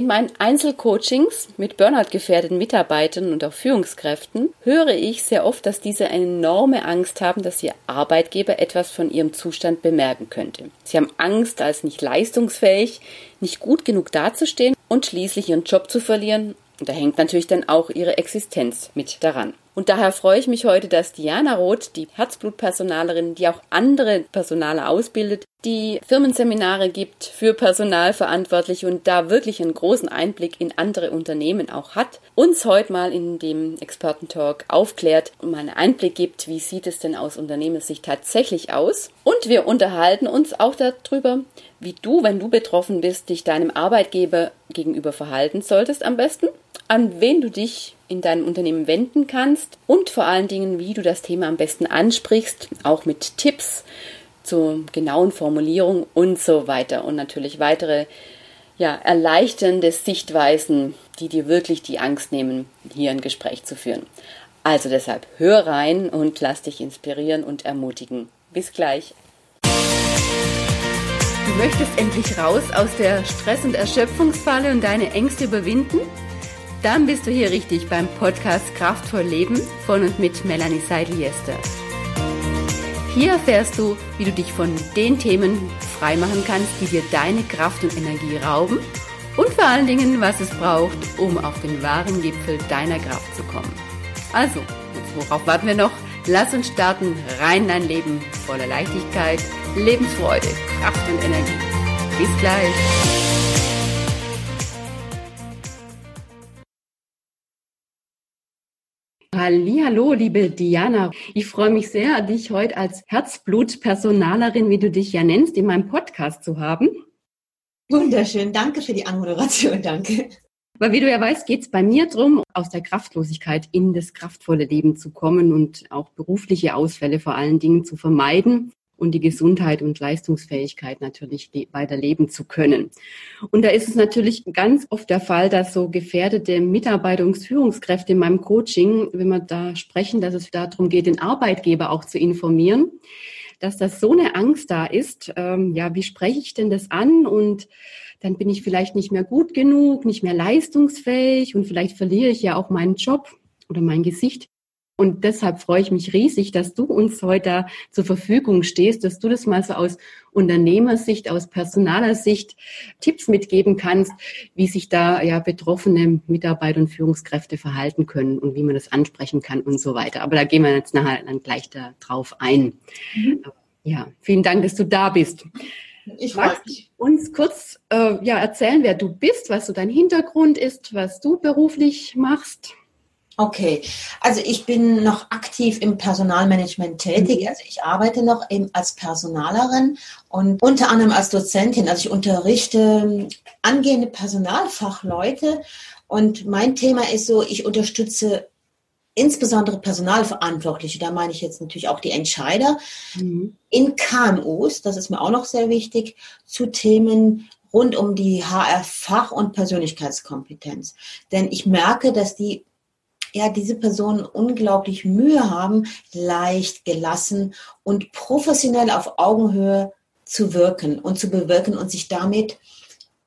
In meinen Einzelcoachings mit Burnout gefährdeten Mitarbeitern und auch Führungskräften höre ich sehr oft, dass diese eine enorme Angst haben, dass ihr Arbeitgeber etwas von ihrem Zustand bemerken könnte. Sie haben Angst, als nicht leistungsfähig, nicht gut genug dazustehen und schließlich ihren Job zu verlieren. Und da hängt natürlich dann auch ihre Existenz mit daran. Und daher freue ich mich heute, dass Diana Roth, die Herzblutpersonalerin, die auch andere Personale ausbildet, die Firmenseminare gibt für Personalverantwortliche und da wirklich einen großen Einblick in andere Unternehmen auch hat, uns heute mal in dem Expertentalk aufklärt und mal einen Einblick gibt, wie sieht es denn aus Unternehmenssicht tatsächlich aus. Und wir unterhalten uns auch darüber, wie du, wenn du betroffen bist, dich deinem Arbeitgeber gegenüber verhalten solltest am besten, an wen du dich in deinem Unternehmen wenden kannst und vor allen Dingen, wie du das Thema am besten ansprichst, auch mit Tipps zur genauen Formulierung und so weiter und natürlich weitere ja, erleichternde Sichtweisen, die dir wirklich die Angst nehmen, hier ein Gespräch zu führen. Also deshalb hör rein und lass dich inspirieren und ermutigen. Bis gleich. Du möchtest endlich raus aus der Stress- und Erschöpfungsfalle und deine Ängste überwinden? Dann bist du hier richtig beim Podcast Kraftvoll Leben von und mit Melanie Seidel-Jester. Hier erfährst du, wie du dich von den Themen freimachen kannst, die dir deine Kraft und Energie rauben und vor allen Dingen, was es braucht, um auf den wahren Gipfel deiner Kraft zu kommen. Also, worauf warten wir noch? Lass uns starten rein in dein Leben voller Leichtigkeit, Lebensfreude, Kraft und Energie. Bis gleich. Hallo, liebe Diana. Ich freue mich sehr, dich heute als Herzblutpersonalerin, wie du dich ja nennst, in meinem Podcast zu haben. Wunderschön. Danke für die Anmoderation. Danke. Weil wie du ja weißt, geht es bei mir darum, aus der Kraftlosigkeit in das kraftvolle Leben zu kommen und auch berufliche Ausfälle vor allen Dingen zu vermeiden und die Gesundheit und Leistungsfähigkeit natürlich weiterleben zu können. Und da ist es natürlich ganz oft der Fall, dass so gefährdete Mitarbeiter und Führungskräfte in meinem Coaching, wenn wir da sprechen, dass es darum geht, den Arbeitgeber auch zu informieren, dass das so eine Angst da ist, ähm, ja, wie spreche ich denn das an und dann bin ich vielleicht nicht mehr gut genug, nicht mehr leistungsfähig und vielleicht verliere ich ja auch meinen Job oder mein Gesicht. Und deshalb freue ich mich riesig, dass du uns heute zur Verfügung stehst, dass du das mal so aus Unternehmersicht, aus personaler Sicht Tipps mitgeben kannst, wie sich da ja betroffene Mitarbeiter und Führungskräfte verhalten können und wie man das ansprechen kann und so weiter. Aber da gehen wir jetzt nachher dann gleich da drauf ein. Mhm. Ja, vielen Dank, dass du da bist. Ich Magst uns kurz äh, ja, erzählen, wer du bist, was so dein Hintergrund ist, was du beruflich machst? Okay, also ich bin noch aktiv im Personalmanagement tätig. Mhm. Also ich arbeite noch eben als Personalerin und unter anderem als Dozentin. Also ich unterrichte angehende Personalfachleute und mein Thema ist so, ich unterstütze insbesondere Personalverantwortliche, da meine ich jetzt natürlich auch die Entscheider, mhm. in KMUs, das ist mir auch noch sehr wichtig, zu Themen rund um die HR-Fach- und Persönlichkeitskompetenz. Denn ich merke, dass die ja, diese Personen unglaublich Mühe haben, leicht, gelassen und professionell auf Augenhöhe zu wirken und zu bewirken und sich damit,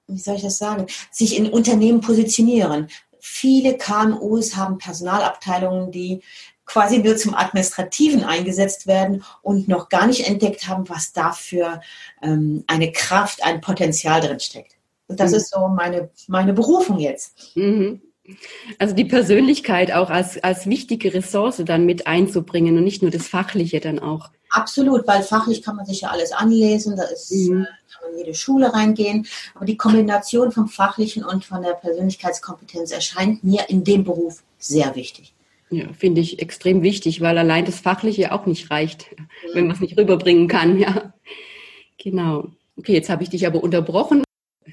wie soll ich das sagen, sich in Unternehmen positionieren. Viele KMUs haben Personalabteilungen, die quasi nur zum Administrativen eingesetzt werden und noch gar nicht entdeckt haben, was da für ähm, eine Kraft, ein Potenzial drin steckt. Und das mhm. ist so meine, meine Berufung jetzt. Mhm. Also die Persönlichkeit auch als, als wichtige Ressource dann mit einzubringen und nicht nur das Fachliche dann auch. Absolut, weil fachlich kann man sich ja alles anlesen, da ist, mhm. Äh, kann man in jede Schule reingehen. Aber die Kombination vom Fachlichen und von der Persönlichkeitskompetenz erscheint mir in dem Beruf sehr wichtig. Ja, finde ich extrem wichtig, weil allein das Fachliche auch nicht reicht, mhm. wenn man es nicht rüberbringen kann, ja. Genau. Okay, jetzt habe ich dich aber unterbrochen.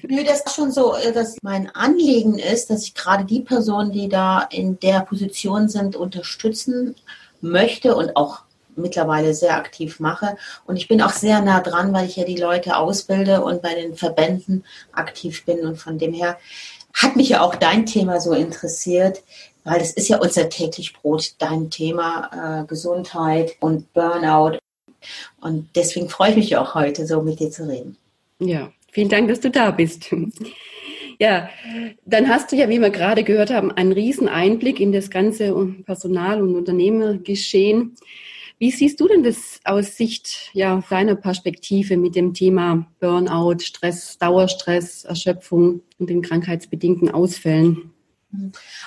Nö, das ist schon so, äh, dass mein Anliegen ist, dass ich gerade die Personen, die da in der Position sind, unterstützen möchte und auch mittlerweile sehr aktiv mache. Und ich bin auch sehr nah dran, weil ich ja die Leute ausbilde und bei den Verbänden aktiv bin. Und von dem her hat mich ja auch dein Thema so interessiert, weil das ist ja unser täglich Brot, dein Thema äh, Gesundheit und Burnout. Und deswegen freue ich mich auch heute, so mit dir zu reden. Ja, Vielen Dank, dass du da bist. Ja, dann hast du ja, wie wir gerade gehört haben, einen riesen Einblick in das ganze Personal- und Unternehmergeschehen. Wie siehst du denn das aus Sicht ja, deiner Perspektive mit dem Thema Burnout, Stress, Dauerstress, Erschöpfung und den krankheitsbedingten Ausfällen?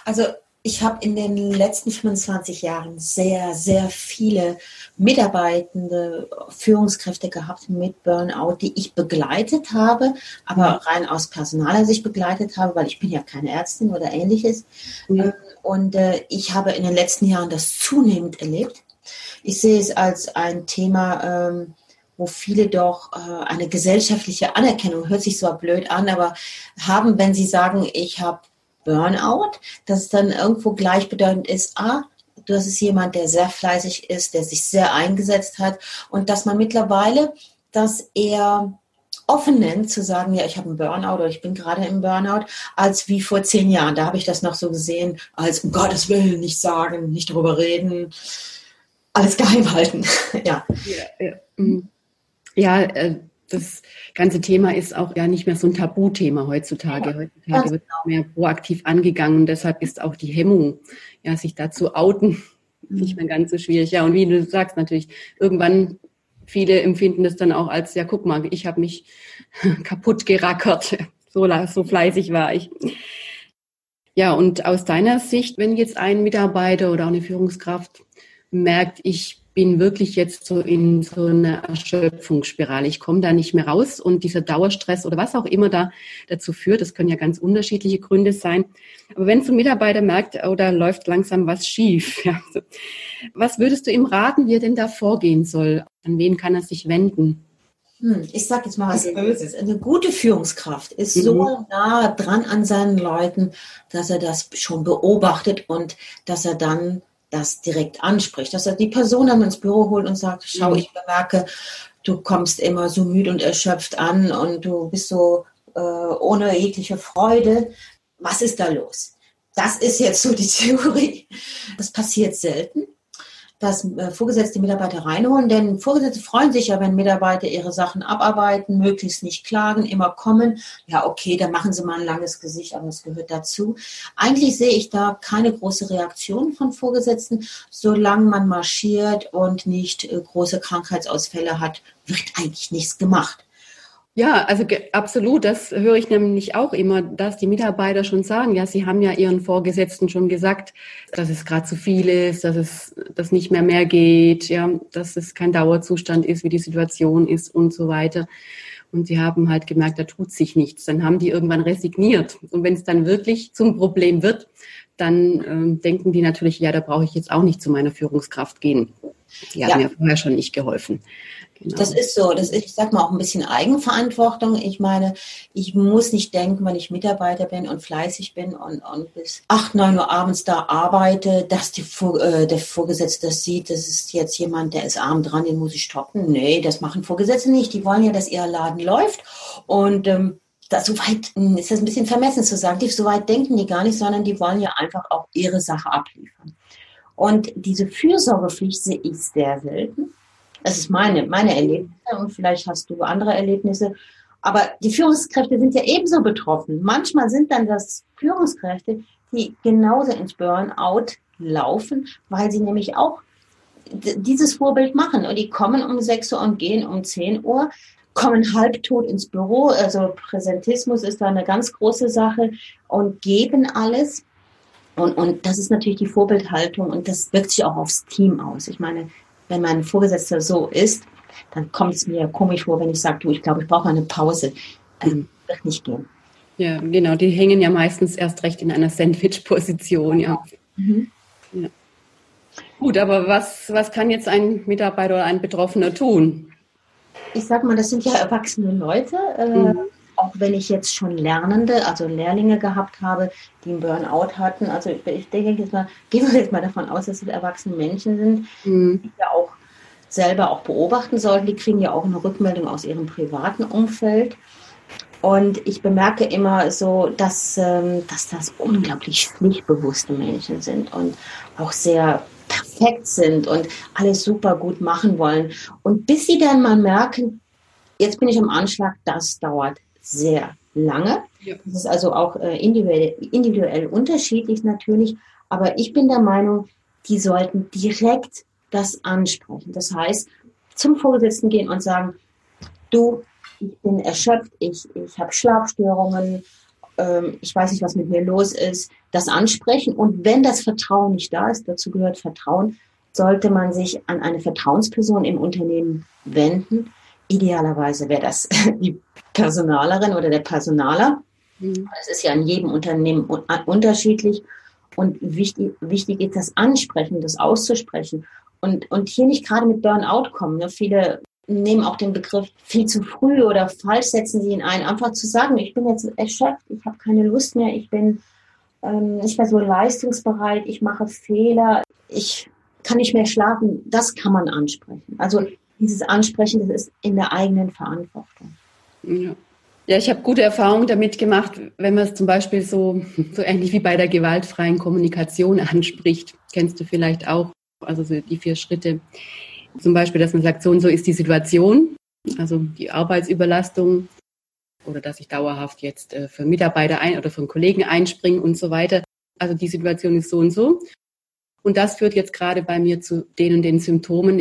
Also ich habe in den letzten 25 Jahren sehr, sehr viele mitarbeitende Führungskräfte gehabt mit Burnout, die ich begleitet habe, aber rein aus personaler Sicht begleitet habe, weil ich bin ja keine Ärztin oder ähnliches. Mhm. Und äh, ich habe in den letzten Jahren das zunehmend erlebt. Ich sehe es als ein Thema, ähm, wo viele doch äh, eine gesellschaftliche Anerkennung, hört sich zwar blöd an, aber haben, wenn sie sagen, ich habe Burnout, dass es dann irgendwo gleichbedeutend ist, ah, das ist jemand, der sehr fleißig ist, der sich sehr eingesetzt hat und dass man mittlerweile das eher offen nennt, zu sagen, ja, ich habe einen Burnout oder ich bin gerade im Burnout, als wie vor zehn Jahren. Da habe ich das noch so gesehen, als um Gottes Willen nicht sagen, nicht darüber reden, alles geheim halten. ja. Ja, ja. Mhm. ja äh, das ganze Thema ist auch ja nicht mehr so ein Tabuthema heutzutage. Ja, heutzutage wird genau. mehr proaktiv angegangen und deshalb ist auch die Hemmung, ja, sich dazu outen, mhm. nicht mehr ganz so schwierig. Ja, und wie du sagst, natürlich, irgendwann viele empfinden das dann auch als, ja, guck mal, ich habe mich kaputt gerackert. So, so fleißig war ich. Ja, und aus deiner Sicht, wenn jetzt ein Mitarbeiter oder auch eine Führungskraft merkt, ich bin wirklich jetzt so in so einer Erschöpfungsspirale. Ich komme da nicht mehr raus und dieser Dauerstress oder was auch immer da dazu führt, das können ja ganz unterschiedliche Gründe sein. Aber wenn so ein Mitarbeiter merkt, oh, da läuft langsam was schief, ja, was würdest du ihm raten, wie er denn da vorgehen soll? An wen kann er sich wenden? Hm, ich sage jetzt mal was Böses. Eine gute Führungskraft ist so mhm. nah dran an seinen Leuten, dass er das schon beobachtet und dass er dann das direkt anspricht, dass er die Person dann ins Büro holt und sagt, schau, mhm. ich bemerke, du kommst immer so müde und erschöpft an und du bist so äh, ohne jegliche Freude. Was ist da los? Das ist jetzt so die Theorie. Das passiert selten dass äh, Vorgesetzte Mitarbeiter reinholen, denn Vorgesetzte freuen sich ja, wenn Mitarbeiter ihre Sachen abarbeiten, möglichst nicht klagen, immer kommen. Ja, okay, dann machen sie mal ein langes Gesicht, aber das gehört dazu. Eigentlich sehe ich da keine große Reaktion von Vorgesetzten. Solange man marschiert und nicht äh, große Krankheitsausfälle hat, wird eigentlich nichts gemacht. Ja, also absolut, das höre ich nämlich auch immer, dass die Mitarbeiter schon sagen, ja, sie haben ja ihren Vorgesetzten schon gesagt, dass es gerade zu viel ist, dass es dass nicht mehr mehr geht, ja, dass es kein Dauerzustand ist, wie die Situation ist und so weiter. Und sie haben halt gemerkt, da tut sich nichts. Dann haben die irgendwann resigniert. Und wenn es dann wirklich zum Problem wird, dann ähm, denken die natürlich, ja, da brauche ich jetzt auch nicht zu meiner Führungskraft gehen. Die hat ja. mir vorher schon nicht geholfen. Genau. Das ist so. Das ist, ich sag mal, auch ein bisschen Eigenverantwortung. Ich meine, ich muss nicht denken, wenn ich Mitarbeiter bin und fleißig bin und, und bis acht, neun Uhr abends da arbeite, dass die, äh, der Vorgesetzte das sieht, das ist jetzt jemand, der ist arm dran, den muss ich stoppen. Nee, das machen Vorgesetzte nicht. Die wollen ja, dass ihr Laden läuft. Und ähm, das, so weit hm, ist das ein bisschen vermessen zu sagen. Die, so weit denken die gar nicht, sondern die wollen ja einfach auch ihre Sache abliefern. Und diese Fürsorgepflicht sehe ich sehr selten. Das ist meine, meine Erlebnisse und vielleicht hast du andere Erlebnisse. Aber die Führungskräfte sind ja ebenso betroffen. Manchmal sind dann das Führungskräfte, die genauso ins Burnout laufen, weil sie nämlich auch dieses Vorbild machen. Und die kommen um 6 Uhr und gehen um 10 Uhr, kommen halbtot ins Büro. Also Präsentismus ist da eine ganz große Sache und geben alles. Und, und das ist natürlich die Vorbildhaltung und das wirkt sich auch aufs Team aus. Ich meine, wenn mein Vorgesetzter so ist, dann kommt es mir komisch vor, wenn ich sage, du, ich glaube, ich brauche eine Pause. Ähm, wird nicht gehen. Ja, genau. Die hängen ja meistens erst recht in einer Sandwich-Position, ja. Mhm. ja. Gut, aber was, was kann jetzt ein Mitarbeiter oder ein Betroffener tun? Ich sag mal, das sind ja erwachsene Leute. Äh, mhm auch wenn ich jetzt schon Lernende, also Lehrlinge gehabt habe, die einen Burnout hatten. Also ich, ich denke jetzt mal, gehen wir jetzt mal davon aus, dass es erwachsene Menschen sind, mhm. die ja auch selber auch beobachten sollten. Die kriegen ja auch eine Rückmeldung aus ihrem privaten Umfeld. Und ich bemerke immer so, dass, ähm, dass das unglaublich pflichtbewusste Menschen sind und auch sehr perfekt sind und alles super gut machen wollen. Und bis sie dann mal merken, jetzt bin ich am Anschlag, das dauert sehr lange. Ja. Das ist also auch äh, individuell, individuell unterschiedlich natürlich. Aber ich bin der Meinung, die sollten direkt das ansprechen. Das heißt, zum Vorgesetzten gehen und sagen, du, ich bin erschöpft, ich, ich habe Schlafstörungen, ähm, ich weiß nicht, was mit mir los ist, das ansprechen. Und wenn das Vertrauen nicht da ist, dazu gehört Vertrauen, sollte man sich an eine Vertrauensperson im Unternehmen wenden. Idealerweise wäre das die Personalerin oder der Personaler. Mhm. Das ist ja in jedem Unternehmen unterschiedlich. Und wichtig, wichtig ist das Ansprechen, das auszusprechen. Und, und hier nicht gerade mit Burnout kommen. Ne? Viele nehmen auch den Begriff viel zu früh oder falsch setzen sie ihn ein. Einfach zu sagen, ich bin jetzt erschöpft, ich habe keine Lust mehr, ich bin ähm, nicht mehr so leistungsbereit, ich mache Fehler, ich kann nicht mehr schlafen. Das kann man ansprechen. Also dieses Ansprechen, das ist in der eigenen Verantwortung. Ja. Ja, ich habe gute Erfahrungen damit gemacht, wenn man es zum Beispiel so, so ähnlich wie bei der gewaltfreien Kommunikation anspricht. Kennst du vielleicht auch, also so die vier Schritte. Zum Beispiel, dass man sagt, so und so ist die Situation, also die Arbeitsüberlastung oder dass ich dauerhaft jetzt äh, für Mitarbeiter ein oder für Kollegen einspringe und so weiter. Also die Situation ist so und so. Und das führt jetzt gerade bei mir zu den und den Symptomen.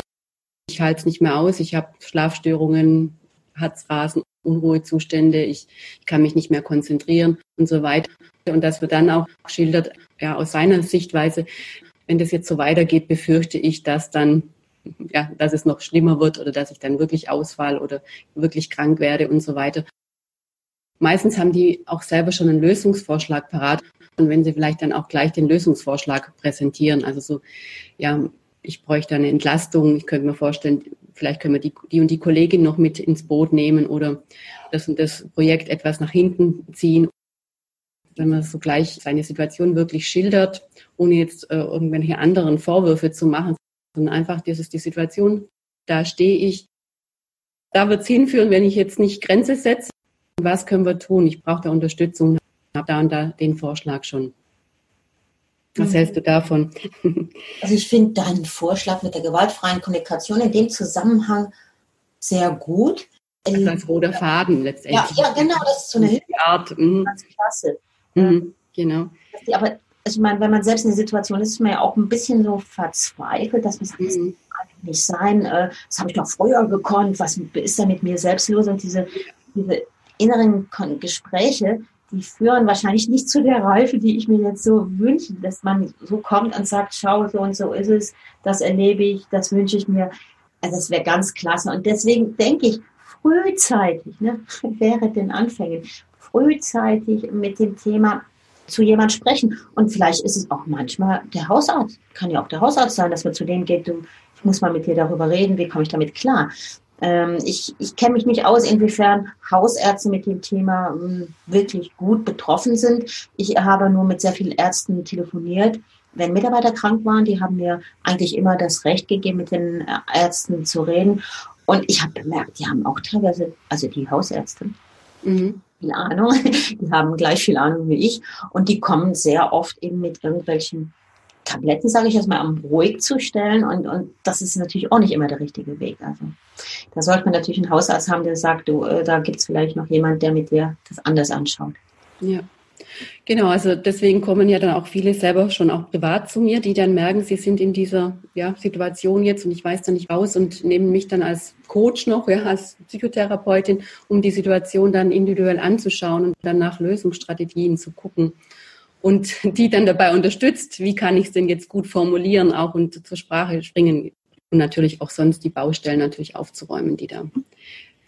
Ich halte es nicht mehr aus, ich habe Schlafstörungen, Herzrasen, Unruhezustände, ich, ich kann mich nicht mehr konzentrieren und so weiter. Und das wird dann auch schildert, ja, aus seiner Sichtweise, wenn das jetzt so weitergeht, befürchte ich, dass dann, ja, dass es noch schlimmer wird oder dass ich dann wirklich ausfall oder wirklich krank werde und so weiter. Meistens haben die auch selber schon einen Lösungsvorschlag parat. Und wenn sie vielleicht dann auch gleich den Lösungsvorschlag präsentieren, also so, ja, ich bräuchte eine Entlastung, ich könnte mir vorstellen, vielleicht können wir die, die und die Kollegin noch mit ins Boot nehmen oder das und das Projekt etwas nach hinten ziehen. Wenn man so gleich seine Situation wirklich schildert, ohne jetzt äh, irgendwelche anderen Vorwürfe zu machen, sondern einfach, das ist die Situation, da stehe ich, da wird es hinführen, wenn ich jetzt nicht Grenze setze. Was können wir tun? Ich brauche da Unterstützung, habe da und da den Vorschlag schon. Was mhm. hältst du davon? Also ich finde deinen Vorschlag mit der gewaltfreien Kommunikation in dem Zusammenhang sehr gut. Also als roter Faden letztendlich. Ja, ja, genau, das ist so eine Hilfe. Mhm. Ganz klasse. Mhm, genau. Aber also meine, wenn man selbst in der Situation ist, ist man ja auch ein bisschen so verzweifelt, dass man sagt, mhm. kann nicht sein, äh, das habe ich doch früher gekonnt, was ist da mit mir selbst los? Und diese, diese inneren Gespräche, die führen wahrscheinlich nicht zu der Reife, die ich mir jetzt so wünsche, dass man so kommt und sagt, schau, so und so ist es, das erlebe ich, das wünsche ich mir. Also das wäre ganz klasse. Und deswegen denke ich, frühzeitig, ne, wäre den Anfängen, frühzeitig mit dem Thema zu jemand sprechen. Und vielleicht ist es auch manchmal der Hausarzt. Kann ja auch der Hausarzt sein, dass man zu dem geht, du, ich muss mal mit dir darüber reden, wie komme ich damit klar. Ähm, ich ich kenne mich nicht aus, inwiefern Hausärzte mit dem Thema ähm, wirklich gut betroffen sind. Ich habe nur mit sehr vielen Ärzten telefoniert. Wenn Mitarbeiter krank waren, die haben mir eigentlich immer das Recht gegeben, mit den äh, Ärzten zu reden. Und ich habe bemerkt, die haben auch teilweise, also die Hausärzte, mhm. Viel Ahnung, die haben gleich viel Ahnung wie ich. Und die kommen sehr oft eben mit irgendwelchen Tabletten, sage ich jetzt mal, um ruhig zu stellen. Und, und das ist natürlich auch nicht immer der richtige Weg. Also da sollte man natürlich einen Hausarzt haben, der sagt, du, äh, da gibt es vielleicht noch jemand, der mit dir das anders anschaut. Ja. Genau, also deswegen kommen ja dann auch viele selber schon auch privat zu mir, die dann merken, sie sind in dieser ja, Situation jetzt und ich weiß da nicht raus und nehmen mich dann als Coach noch, ja, als Psychotherapeutin, um die Situation dann individuell anzuschauen und dann nach Lösungsstrategien zu gucken und die dann dabei unterstützt, wie kann ich es denn jetzt gut formulieren auch und zur Sprache springen und natürlich auch sonst die Baustellen natürlich aufzuräumen, die da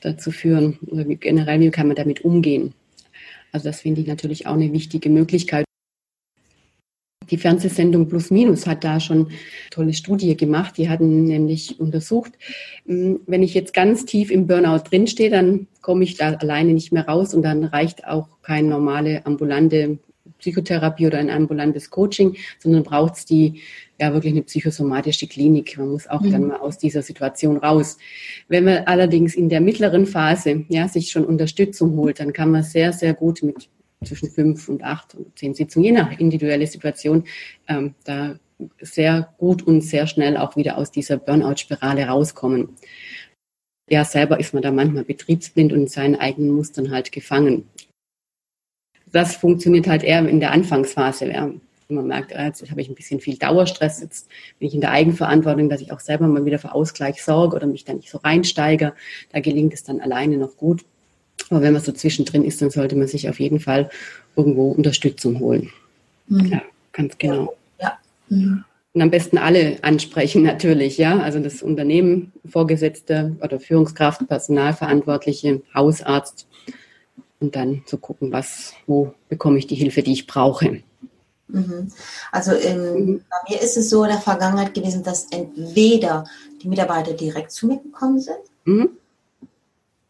dazu führen oder generell, wie kann man damit umgehen. Also das finde ich natürlich auch eine wichtige Möglichkeit. Die Fernsehsendung Plus Minus hat da schon eine tolle Studie gemacht. Die hatten nämlich untersucht, hm, wenn ich jetzt ganz tief im Burnout drinstehe, dann komme ich da alleine nicht mehr raus und dann reicht auch keine normale ambulante Psychotherapie oder ein ambulantes Coaching, sondern braucht es die ja wirklich eine psychosomatische Klinik. Man muss auch mhm. dann mal aus dieser Situation raus. Wenn man allerdings in der mittleren Phase ja sich schon Unterstützung holt, dann kann man sehr sehr gut mit zwischen fünf und acht und zehn Sitzungen, je nach individuelle Situation, ähm, da sehr gut und sehr schnell auch wieder aus dieser Burnout-Spirale rauskommen. Ja, selber ist man da manchmal betriebsblind und in seinen eigenen Mustern halt gefangen. das funktioniert halt eher in der Anfangsphase. Ja. Man merkt, ah, jetzt habe ich ein bisschen viel Dauerstress, jetzt bin ich in der Eigenverantwortung, dass ich auch selber mal wieder für Ausgleich sorge oder mich da nicht so reinsteige. Da gelingt es dann alleine noch gut. Aber wenn man so zwischendrin ist, dann sollte man sich auf jeden Fall irgendwo Unterstützung holen. Mhm. Ja, ganz genau. Ja. Mhm. Und am besten alle ansprechen natürlich, ja. Also das Unternehmen, Vorgesetzte oder Führungskraft, Personalverantwortliche, Hausarzt. Und dann zu gucken, was, wo bekomme ich die Hilfe, die ich brauche. Mhm. Also in, mhm. bei mir ist es so in der Vergangenheit gewesen, dass entweder die Mitarbeiter direkt zu mir gekommen sind mhm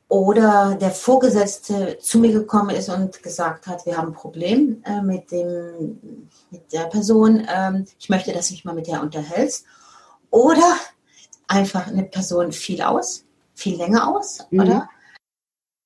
oder der Vorgesetzte zu mir gekommen ist und gesagt hat, wir haben ein Problem äh, mit, dem, mit der Person, ähm, ich möchte, dass du mich mal mit der unterhältst. Oder einfach eine Person fiel aus, viel länger aus, mhm. oder?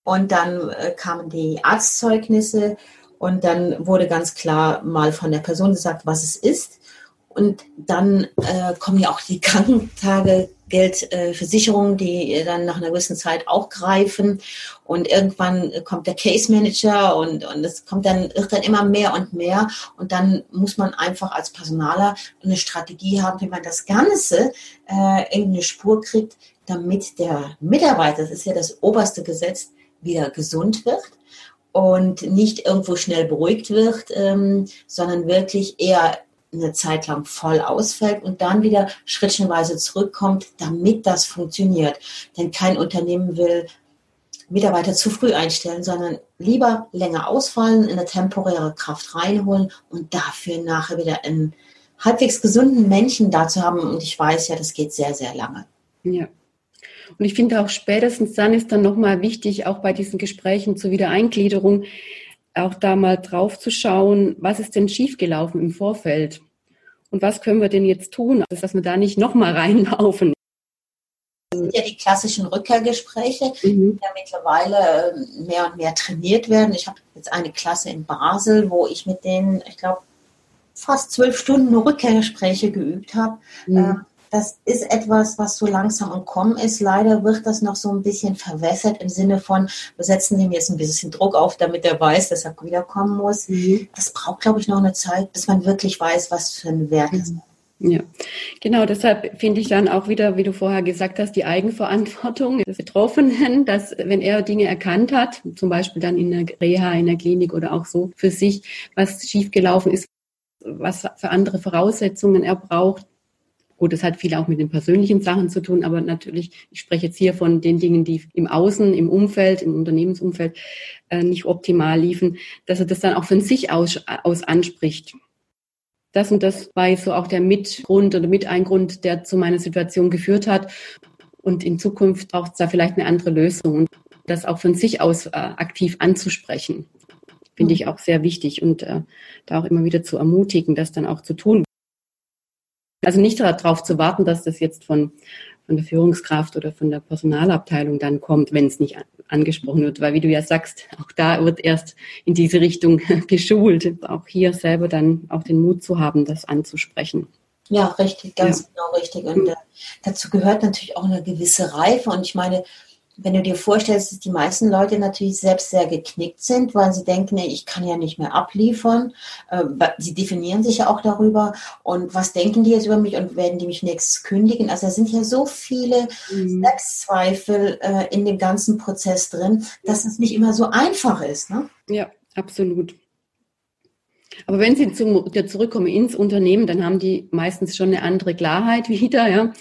Und dann äh, kamen die Arztzeugnisse und dann wurde ganz klar mal von der Person gesagt, was es ist. Und dann äh, kommen ja auch die Krankentage Geldversicherungen, die dann nach einer gewissen Zeit auch greifen. Und irgendwann kommt der Case Manager und, und es kommt dann, wird dann immer mehr und mehr. Und dann muss man einfach als Personaler eine Strategie haben, wie man das Ganze äh, in eine Spur kriegt, damit der Mitarbeiter, das ist ja das oberste Gesetz, wieder gesund wird und nicht irgendwo schnell beruhigt wird, ähm, sondern wirklich eher eine Zeit lang voll ausfällt und dann wieder schrittchenweise zurückkommt, damit das funktioniert. Denn kein Unternehmen will Mitarbeiter zu früh einstellen, sondern lieber länger ausfallen, in eine temporäre Kraft reinholen und dafür nachher wieder einen halbwegs gesunden Menschen dazu haben. Und ich weiß ja, das geht sehr, sehr lange. Ja. Und ich finde auch spätestens dann ist dann nochmal wichtig, auch bei diesen Gesprächen zur Wiedereingliederung, auch da mal drauf zu schauen, was ist denn schiefgelaufen im Vorfeld? Und was können wir denn jetzt tun, dass wir da nicht nochmal reinlaufen? Das sind ja die klassischen Rückkehrgespräche, mhm. die ja mittlerweile ähm, mehr und mehr trainiert werden. Ich habe jetzt eine Klasse in Basel, wo ich mit denen, ich glaube, fast zwölf Stunden Rückkehrgespräche geübt habe. Mhm. Das ist etwas, was so langsam am Kommen ist. Leider wird das noch so ein bisschen verwässert im Sinne von, wir setzen ihm jetzt ein bisschen Druck auf, damit er weiß, dass er wiederkommen muss. Mhm. Das braucht, glaube ich, noch eine Zeit, bis man wirklich weiß, was für ein Wert mhm. ist. Ja, genau. Deshalb finde ich dann auch wieder, wie du vorher gesagt hast, die Eigenverantwortung des Betroffenen, dass wenn er Dinge erkannt hat, zum Beispiel dann in der Reha, in der Klinik oder auch so für sich, was schiefgelaufen ist, was für andere Voraussetzungen er braucht, Gut, das hat viel auch mit den persönlichen Sachen zu tun, aber natürlich, ich spreche jetzt hier von den Dingen, die im Außen, im Umfeld, im Unternehmensumfeld äh, nicht optimal liefen, dass er das dann auch von sich aus, aus anspricht. Das und das war so auch der Mitgrund oder mit ein Grund, der zu meiner Situation geführt hat. Und in Zukunft braucht es da vielleicht eine andere Lösung und das auch von sich aus äh, aktiv anzusprechen finde ich auch sehr wichtig und äh, da auch immer wieder zu ermutigen, das dann auch zu tun. Also nicht darauf zu warten, dass das jetzt von, von der Führungskraft oder von der Personalabteilung dann kommt, wenn es nicht angesprochen wird. Weil wie du ja sagst, auch da wird erst in diese Richtung geschult. Auch hier selber dann auch den Mut zu haben, das anzusprechen. Ja, richtig, ganz ja. genau richtig. Und äh, dazu gehört natürlich auch eine gewisse Reife. Und ich meine, wenn du dir vorstellst, dass die meisten Leute natürlich selbst sehr geknickt sind, weil sie denken, nee, ich kann ja nicht mehr abliefern. Äh, sie definieren sich ja auch darüber. Und was denken die jetzt über mich und werden die mich nächstes kündigen? Also da sind ja so viele mhm. Selbstzweifel äh, in dem ganzen Prozess drin, dass es nicht immer so einfach ist. Ne? Ja, absolut. Aber wenn sie zum, zurückkommen ins Unternehmen, dann haben die meistens schon eine andere Klarheit wieder, ja.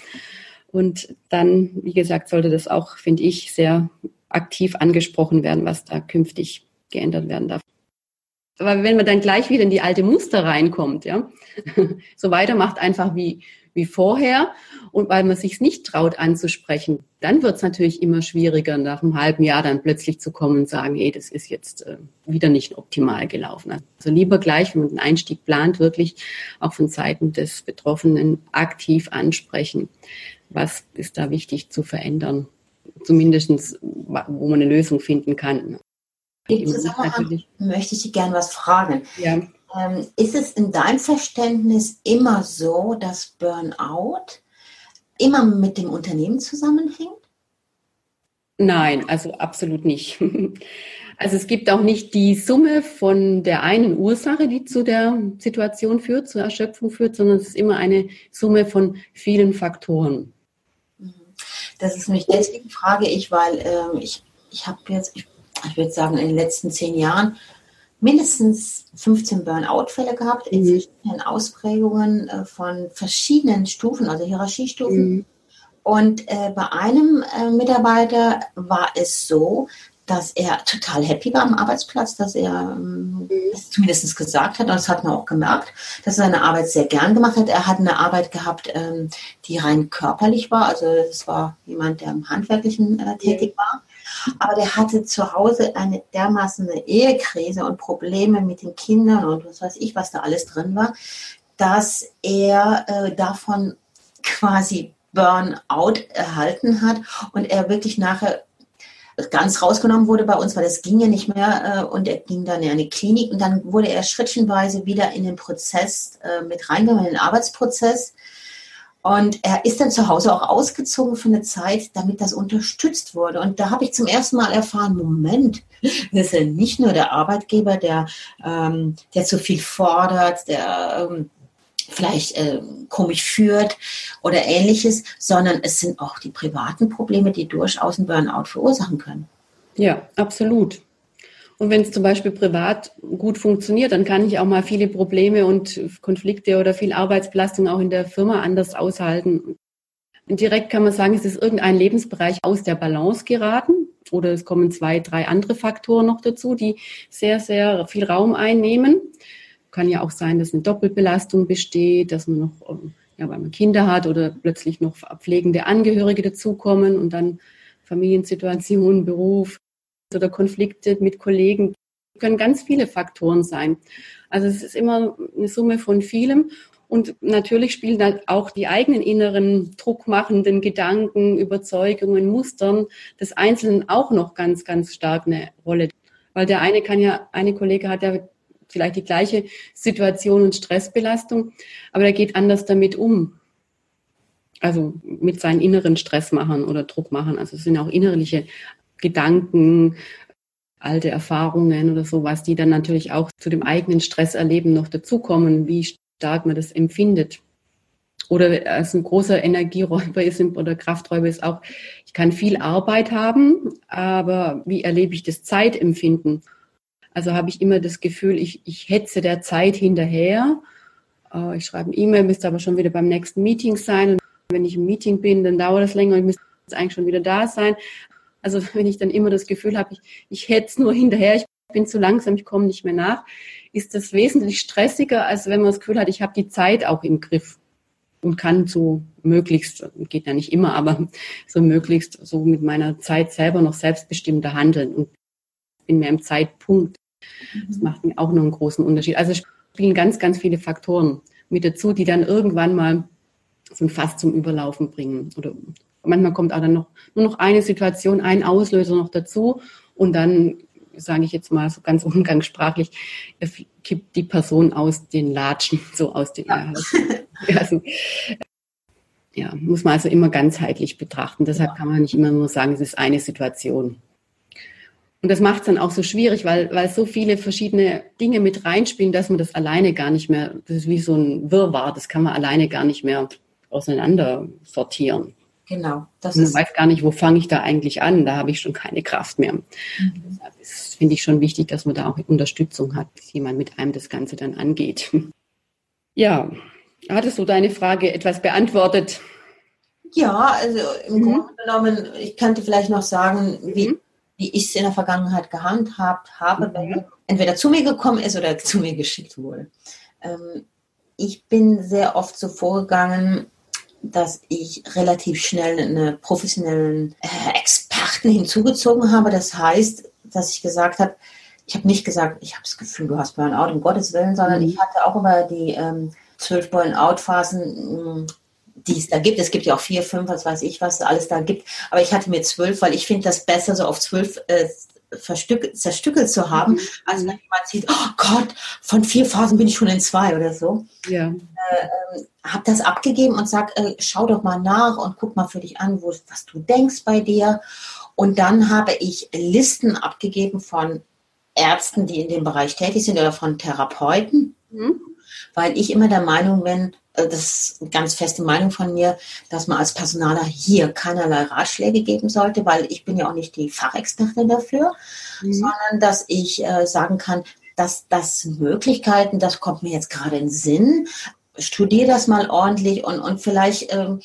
Und dann, wie gesagt, sollte das auch, finde ich, sehr aktiv angesprochen werden, was da künftig geändert werden darf. Aber wenn man dann gleich wieder in die alte Muster reinkommt, ja, so weitermacht einfach wie, wie vorher und weil man sich nicht traut anzusprechen, dann wird es natürlich immer schwieriger, nach einem halben Jahr dann plötzlich zu kommen und sagen, hey, das ist jetzt äh, wieder nicht optimal gelaufen. Also lieber gleich, wenn man den Einstieg plant, wirklich auch von Seiten des Betroffenen aktiv ansprechen was ist da wichtig zu verändern? Zumindest, wo man eine Lösung finden kann. Im Zusammenhang möchte ich Sie gerne was fragen. Ja. Ähm, ist es in deinem Verständnis immer so, dass Burnout immer mit dem Unternehmen zusammenhängt? Nein, also absolut nicht. Also es gibt auch nicht die Summe von der einen Ursache, die zu der Situation führt, zur Erschöpfung führt, sondern es ist immer eine Summe von vielen Faktoren. Das ist mich deswegen frage ich, weil äh, ich, ich habe jetzt, ich, ich würde sagen, in den letzten zehn Jahren mindestens 15 Burnout-Fälle gehabt, in mhm. verschiedenen Ausprägungen äh, von verschiedenen Stufen, also Hierarchiestufen. Mhm. Und äh, bei einem äh, Mitarbeiter war es so, dass er total happy war am Arbeitsplatz, dass er ähm, mhm. zumindest gesagt hat, und das hat man auch gemerkt, dass er seine Arbeit sehr gern gemacht hat. Er hat eine Arbeit gehabt, ähm, die rein körperlich war, also es war jemand, der im Handwerklichen äh, tätig war. Aber der hatte zu Hause eine dermaßen eine Ehekrise und Probleme mit den Kindern und was weiß ich, was da alles drin war, dass er äh, davon quasi Burnout erhalten hat und er wirklich nachher ganz rausgenommen wurde bei uns, weil es ging ja nicht mehr äh, und er ging dann in eine Klinik und dann wurde er schrittchenweise wieder in den Prozess äh, mit reingenommen, in den Arbeitsprozess. Und er ist dann zu Hause auch ausgezogen für eine Zeit, damit das unterstützt wurde. Und da habe ich zum ersten Mal erfahren, Moment, das ist ja nicht nur der Arbeitgeber, der, ähm, der zu viel fordert, der ähm, vielleicht äh, komisch führt oder ähnliches, sondern es sind auch die privaten Probleme, die durchaus einen Burnout verursachen können. Ja, absolut. Und wenn es zum Beispiel privat gut funktioniert, dann kann ich auch mal viele Probleme und Konflikte oder viel Arbeitsbelastung auch in der Firma anders aushalten. Direkt kann man sagen, es ist irgendein Lebensbereich aus der Balance geraten oder es kommen zwei, drei andere Faktoren noch dazu, die sehr, sehr viel Raum einnehmen. Kann ja auch sein, dass eine Doppelbelastung besteht, dass man noch, ähm, ja, weil man Kinder hat oder plötzlich noch pflegende Angehörige dazukommen und dann Familiensituation, Beruf oder Konflikte mit Kollegen. Können ganz viele Faktoren sein. Also es ist immer eine Summe von vielem. Und natürlich spielen dann auch die eigenen inneren druckmachenden Gedanken, Überzeugungen, Mustern des Einzelnen auch noch ganz, ganz stark eine Rolle. Weil der eine kann ja, eine Kollege hat ja vielleicht die gleiche Situation und Stressbelastung, aber er geht anders damit um. Also mit seinen inneren Stressmachern oder Druckmachern. Also es sind auch innerliche Gedanken, alte Erfahrungen oder sowas, die dann natürlich auch zu dem eigenen Stresserleben noch dazukommen, wie stark man das empfindet. Oder als ein großer Energieräuber ist oder Krafträuber ist auch, ich kann viel Arbeit haben, aber wie erlebe ich das Zeitempfinden? Also habe ich immer das Gefühl, ich, ich hetze der Zeit hinterher. Äh, ich schreibe eine E-Mail, müsste aber schon wieder beim nächsten Meeting sein. Und wenn ich im Meeting bin, dann dauert das länger und ich müsste eigentlich schon wieder da sein. Also wenn ich dann immer das Gefühl habe, ich, ich hetze nur hinterher, ich bin zu langsam, ich komme nicht mehr nach, ist das wesentlich stressiger, als wenn man das Gefühl hat, ich habe die Zeit auch im Griff und kann so möglichst, geht ja nicht immer, aber so möglichst so mit meiner Zeit selber noch selbstbestimmter handeln und bin mehr im Zeitpunkt. Das mhm. macht auch noch einen großen Unterschied. Also spielen ganz, ganz viele Faktoren mit dazu, die dann irgendwann mal so ein Fass zum Überlaufen bringen. Oder manchmal kommt auch dann noch nur noch eine Situation, ein Auslöser noch dazu und dann sage ich jetzt mal so ganz umgangssprachlich, kippt die Person aus den Latschen, so aus den ja. also, ja, muss man also immer ganzheitlich betrachten. Deshalb kann man nicht immer nur sagen, es ist eine Situation. Und das macht es dann auch so schwierig, weil, weil so viele verschiedene Dinge mit reinspielen, dass man das alleine gar nicht mehr, das ist wie so ein Wirrwarr, das kann man alleine gar nicht mehr auseinander sortieren. Genau. Das man weiß gar nicht, wo fange ich da eigentlich an, da habe ich schon keine Kraft mehr. Mhm. Das finde ich schon wichtig, dass man da auch Unterstützung hat, dass jemand mit einem das Ganze dann angeht. Ja, hattest du deine Frage etwas beantwortet? Ja, also im mhm. Grunde genommen, ich könnte vielleicht noch sagen, wie, mhm wie ich es in der Vergangenheit gehandhabt habe, wenn mhm. entweder zu mir gekommen ist oder zu mir geschickt wurde. Ähm, ich bin sehr oft so vorgegangen, dass ich relativ schnell einen professionellen äh, Experten hinzugezogen habe. Das heißt, dass ich gesagt habe, ich habe nicht gesagt, ich habe das Gefühl, du hast Burnout, um Gottes Willen, sondern mhm. ich hatte auch über die ähm, zwölf Burnout-Phasen die es da gibt. Es gibt ja auch vier, fünf, was weiß ich, was alles da gibt. Aber ich hatte mir zwölf, weil ich finde das besser, so auf zwölf äh, zerstückelt zu haben, mhm. als wenn jemand sieht, oh Gott, von vier Phasen bin ich schon in zwei oder so. Ja. Äh, äh, hab das abgegeben und sag, äh, schau doch mal nach und guck mal für dich an, wo, was du denkst bei dir. Und dann habe ich Listen abgegeben von Ärzten, die in dem Bereich tätig sind oder von Therapeuten, mhm. Weil ich immer der Meinung bin, äh, das ist eine ganz feste Meinung von mir, dass man als Personaler hier keinerlei Ratschläge geben sollte, weil ich bin ja auch nicht die Fachexpertin dafür, mhm. sondern dass ich äh, sagen kann, dass das Möglichkeiten, das kommt mir jetzt gerade in den Sinn, studier das mal ordentlich und, und vielleicht ähm,